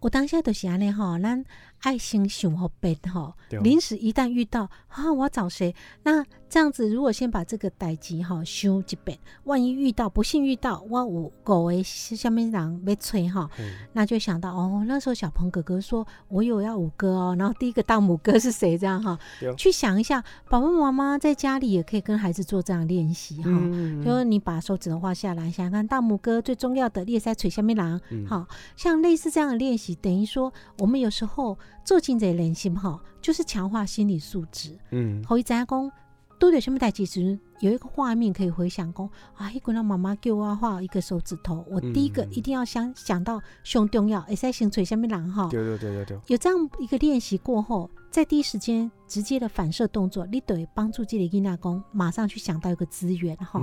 S1: 我当下都是安尼哈，那。爱心熊和背哈，临时一旦遇到啊，我要找谁？那这样子，如果先把这个代机哈修一遍，万一遇到不幸遇到，我五狗诶下面人被催哈，那就想到哦，那时候小鹏哥哥说我有要五哥哦，然后第一个大拇哥是谁？这样哈，去想一下，爸爸妈妈在家里也可以跟孩子做这样练习哈，就是你把手指头画下来，想想看大拇哥最重要的裂腮垂下面狼，好像类似这样的练习，等于说我们有时候。做进这练习哈，就是强化心理素质。嗯，后一再讲，都有什么代志时，有一个画面可以回想，讲啊，一个让妈妈给我画一个手指头，我第一个一定要想想到胸重要，会使先垂下面人哈。
S2: 对对对对对。
S1: 有这样一个练习过后，在第一时间直接的反射动作，你得帮助这里囡仔公马上去想到一个资源哈。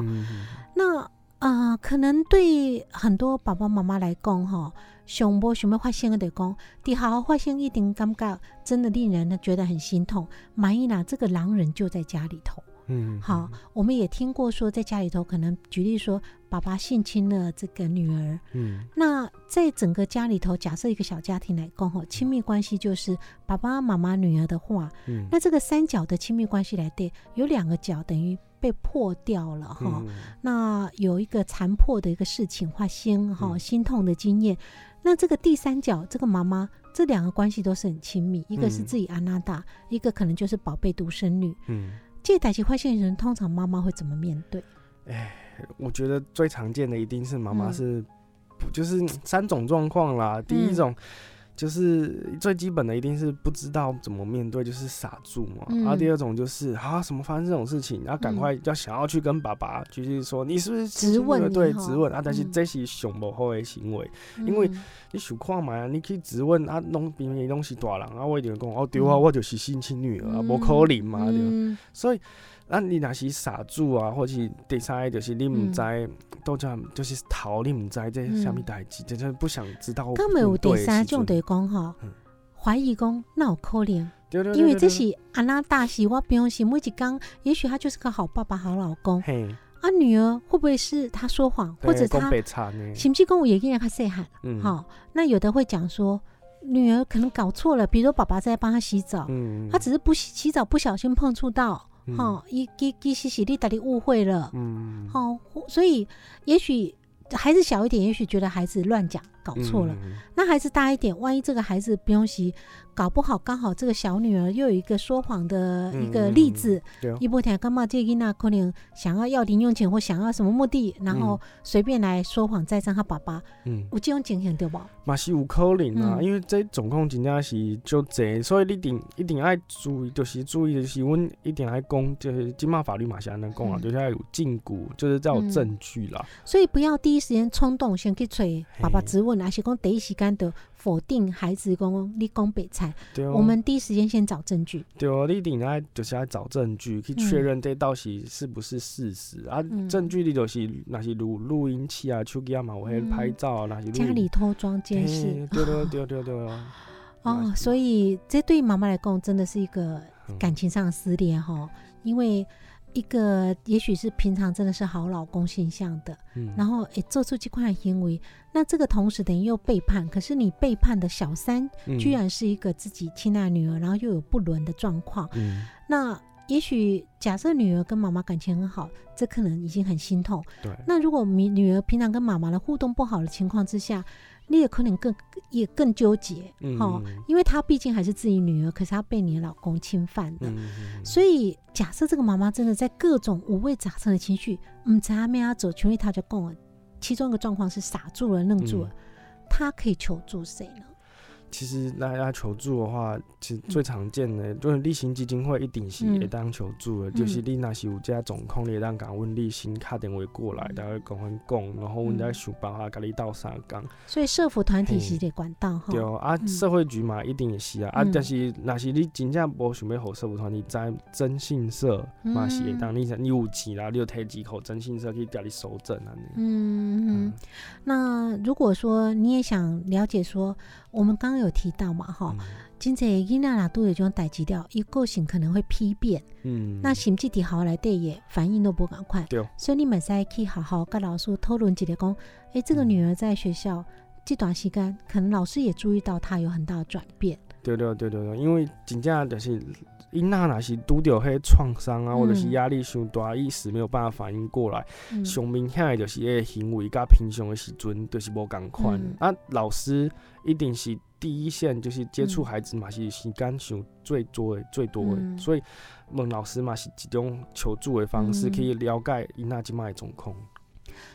S1: 那啊，可能对很多爸爸妈妈来讲哈。上无想要发生的讲，底下发生一定感觉真的令人呢觉得很心痛。满意啦，这个狼人就在家里头。嗯，好，我们也听过说，在家里头可能举例说，爸爸性侵了这个女儿。嗯，那在整个家里头，假设一个小家庭来讲，吼，亲密关系就是爸爸妈妈女儿的话，嗯，那这个三角的亲密关系来对，有两个角等于被破掉了哈。那有一个残破的一个事情发生，哈，心痛的经验。那这个第三角，这个妈妈，这两个关系都是很亲密，一个是自己安娜达，一个可能就是宝贝独生女。嗯，这代际坏现人，通常妈妈会怎么面对？
S2: 哎，我觉得最常见的一定是妈妈是，就是三种状况啦。第一种。就是最基本的，一定是不知道怎么面对，就是傻住嘛。然后第二种就是啊，什么发生这种事情，然后赶快要想要去跟爸爸，就是说你是不是
S1: 质问？
S2: 对，质问啊。但是这是熊不好的行为，因为你想看嘛，你可以质问啊，弄别人东西大人啊，我一定讲哦对啊，我就是性侵女儿啊，不可能嘛对。所以。那你若是傻住啊，或是第三就是你毋知，都叫就是逃，你毋知这虾米代志，真正不想知道。
S1: 根本有第三种对讲吼，怀疑讲那有可能，
S2: 因
S1: 为这是安娜大喜，我不用心，每一讲，也许他就是个好爸爸、好老公。啊，女儿会不会是他说谎，或者他是不是跟我爷爷他细汉？好，那有的会讲说。女儿可能搞错了，比如说爸爸在帮她洗澡，她只是不洗洗澡不小心碰触到，哈，一给给洗洗力打的误会了，嗯，好，所以也许孩子小一点，也许觉得孩子乱讲搞错了，那孩子大一点，万一这个孩子不用洗。搞不好刚好这个小女儿又有一个说谎的一个例子，一波天干嘛这伊娜可能想要要零用钱或想要什么目的，然后随便来说谎栽赃他爸爸，嗯，有这种情形对不？
S2: 嘛是有可能啊，因为这总共真正是就这，所以你定一定要注意，就是注意的是，阮一定要讲，就是金马法律嘛是安尼讲啊，就是要有禁锢，就是要有证据啦。
S1: 所以不要第一时间冲动先去催爸爸质问，而是讲第一时间的。否定孩子讲你讲白菜，我们第一时间先找证据。
S2: 对哦，你一定要就是要找证据去确认这到底是不是事实啊？证据你就是那些录录音器啊、手机啊嘛，我还拍照啊那些。
S1: 家里偷装监视。
S2: 对 *laughs* 对对对对。
S1: 哦，所以这对妈妈来讲真的是一个感情上的撕裂哈，因为。一个也许是平常真的是好老公形象的，然后诶做出这块行为，那这个同时等于又背叛。可是你背叛的小三，居然是一个自己亲爱女儿，然后又有不伦的状况。那也许假设女儿跟妈妈感情很好，这可能已经很心痛。
S2: 对。
S1: 那如果女女儿平常跟妈妈的互动不好的情况之下，你也可能更也更纠结，哈，因为她毕竟还是自己女儿，可是她被你老公侵犯了，所以假设这个妈妈真的在各种五味杂陈的情绪，嗯，在阿面阿走，全力她就供了，其中一个状况是傻住了、愣住了，她可以求助谁呢？
S2: 其实大家求助的话，其实最常见的就是立新基金会一定是会当求助的，就是你那是有这总控，你当讲问立新卡电话过来，大家跟阮讲，然后阮再想办法跟你斗相共。
S1: 所以社福团体是得管道哈。
S2: 对啊，社会局嘛一定也是啊，啊，但是那是你真正无想要好社福团体，在征信社嘛是会当你你有钱啦，你就摕几口征信社去调你收证啊。
S1: 嗯嗯，那如果说你也想了解说。我们刚刚有提到嘛，哈，今在伊娜娜都有这种代志掉，一个性可能会批变，嗯，那心智体好来对也反应都不赶快，
S2: 对，
S1: 所以你们在可以好好跟老师讨论几下讲，哎，这个女儿在学校这段时间，可能老师也注意到她有很大的转变，
S2: 对对对对对，因为真正就是。因那若是拄着迄创伤啊，或者是压力伤大，一时没有办法反应过来，上明显的就是迄个行为，甲平常的时阵就是无共款。啊，老师一定是第一线，就是接触孩子嘛，是时间上最多的、最多的，所以问老师嘛是一种求助的方式，可以了解因那即卖状况。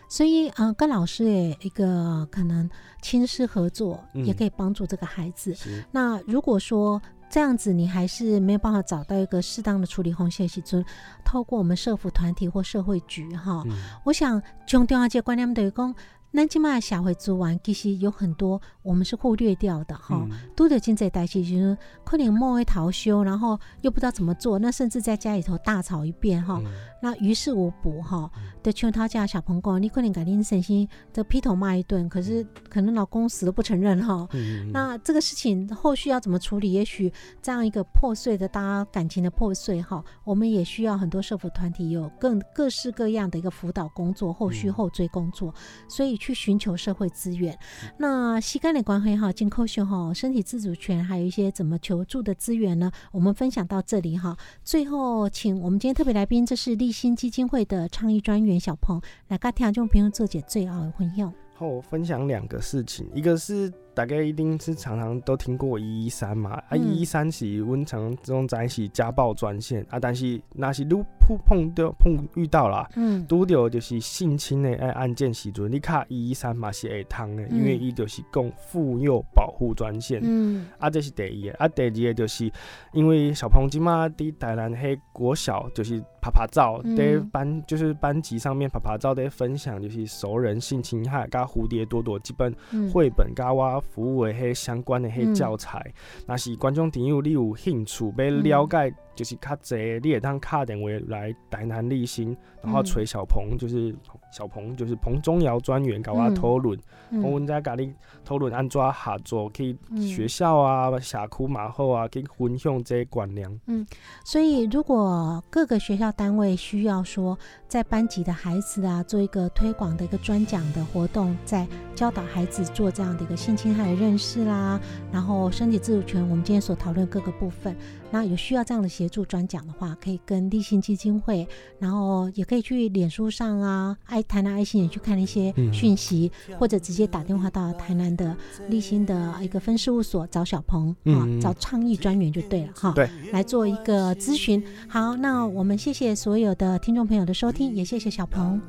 S1: 所以啊，跟老师的一个可能亲师合作，也可以帮助这个孩子。那如果说，这样子，你还是没有办法找到一个适当的处理红线时阵，透过我们社福团体或社会局哈，我想从电话接观念等于讲。咱即卖社会做完，其实有很多我们是忽略掉的哈。都得经济代志，就是可能莫会逃休，然后又不知道怎么做，那甚至在家里头大吵一遍哈。那于事无补哈。的劝他家小朋友，你可能改天省心这劈头骂一顿，可是可能老公死都不承认哈。那这个事情后续要怎么处理？也许这样一个破碎的大家感情的破碎哈，我们也需要很多社福团体有更各式各样的一个辅导工作，后续后追工作，所以。去寻求社会资源，那膝盖的关系哈，进口秀哈，身体自主权，还有一些怎么求助的资源呢？我们分享到这里哈。最后，请我们今天特别来宾，这是立新基金会的倡议专员小鹏，来跟听众朋友做解最后的分享。
S2: 好，我分享两个事情，一个是。大概一定是常常都听过一一三嘛，啊一一三是温常这种在是家暴专线啊，但是那是如碰碰到碰遇到啦，嗯，拄到就是性侵的诶案件时阵，你卡一一三嘛是会通的，因为伊就是供妇幼保护专线，嗯，啊这是第一个，啊第二个就是因为小朋友今嘛伫台南迄国小就是拍拍照，在班就是班级上面拍拍照在分享就是熟人性侵害加蝴蝶朵朵基本绘本加我。服务的迄相关的迄教材。若是观众朋友你有兴趣要了解，就是较济，你会当敲电话来台南立新，然后锤小鹏就是小鹏就是彭中尧专员搞啊讨论，我们在咖喱讨论安怎合作去学校啊、社区马后啊，去分享这些观念。
S1: 嗯，所以如果各个学校单位需要说在班级的孩子啊，做一个推广的一个专讲的活动，在教导孩子做这样的一个性侵害的认识啦，然后身体自主权，我们今天所讨论各个部分。那有需要这样的协助专讲的话，可以跟立信基金会，然后也可以去脸书上啊，爱台南爱心也去看一些讯息，或者直接打电话到台南的立新的一个分事务所找小鹏啊，找创意专员就对了哈。
S2: 对，
S1: 来做一个咨询。好，那我们谢谢所有的听众朋友的收听，也谢谢小鹏。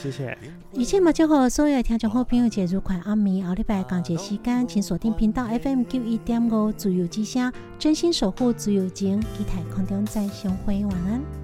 S2: 谢谢。
S1: 一切嘛，就好所有听众好朋友节日快阿弥奥利拜讲节时间，请锁定频道 FM 九一点五自由之声，真心守护自由情，期待空中再相会，晚安。